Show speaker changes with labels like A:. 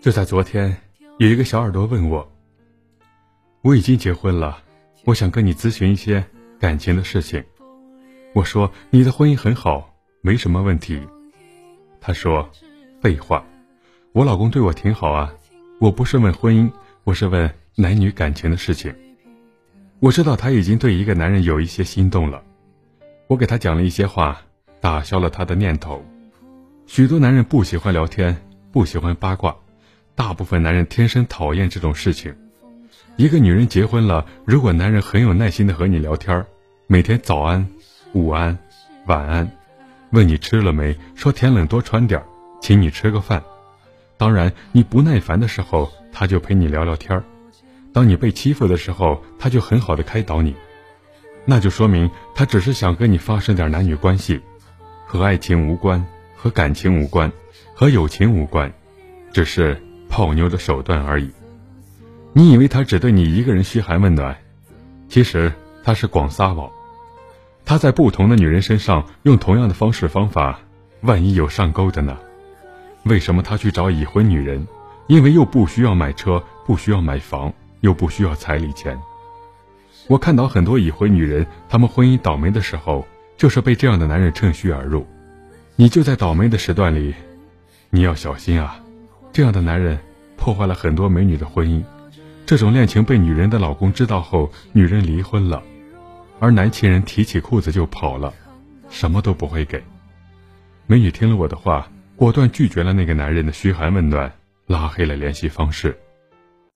A: 就在昨天，有一个小耳朵问我：“我已经结婚了，我想跟你咨询一些感情的事情。”我说：“你的婚姻很好，没什么问题。”他说：“废话，我老公对我挺好啊，我不是问婚姻，我是问男女感情的事情。”我知道他已经对一个男人有一些心动了，我给他讲了一些话，打消了他的念头。许多男人不喜欢聊天，不喜欢八卦，大部分男人天生讨厌这种事情。一个女人结婚了，如果男人很有耐心的和你聊天，每天早安、午安、晚安，问你吃了没，说天冷多穿点请你吃个饭。当然，你不耐烦的时候，他就陪你聊聊天当你被欺负的时候，他就很好的开导你，那就说明他只是想跟你发生点男女关系，和爱情无关，和感情无关，和友情无关，只是泡妞的手段而已。你以为他只对你一个人嘘寒问暖，其实他是广撒网，他在不同的女人身上用同样的方式方法，万一有上钩的呢？为什么他去找已婚女人？因为又不需要买车，不需要买房。又不需要彩礼钱。我看到很多已婚女人，她们婚姻倒霉的时候，就是被这样的男人趁虚而入。你就在倒霉的时段里，你要小心啊！这样的男人破坏了很多美女的婚姻。这种恋情被女人的老公知道后，女人离婚了，而男情人提起裤子就跑了，什么都不会给。美女听了我的话，果断拒绝了那个男人的嘘寒问暖，拉黑了联系方式。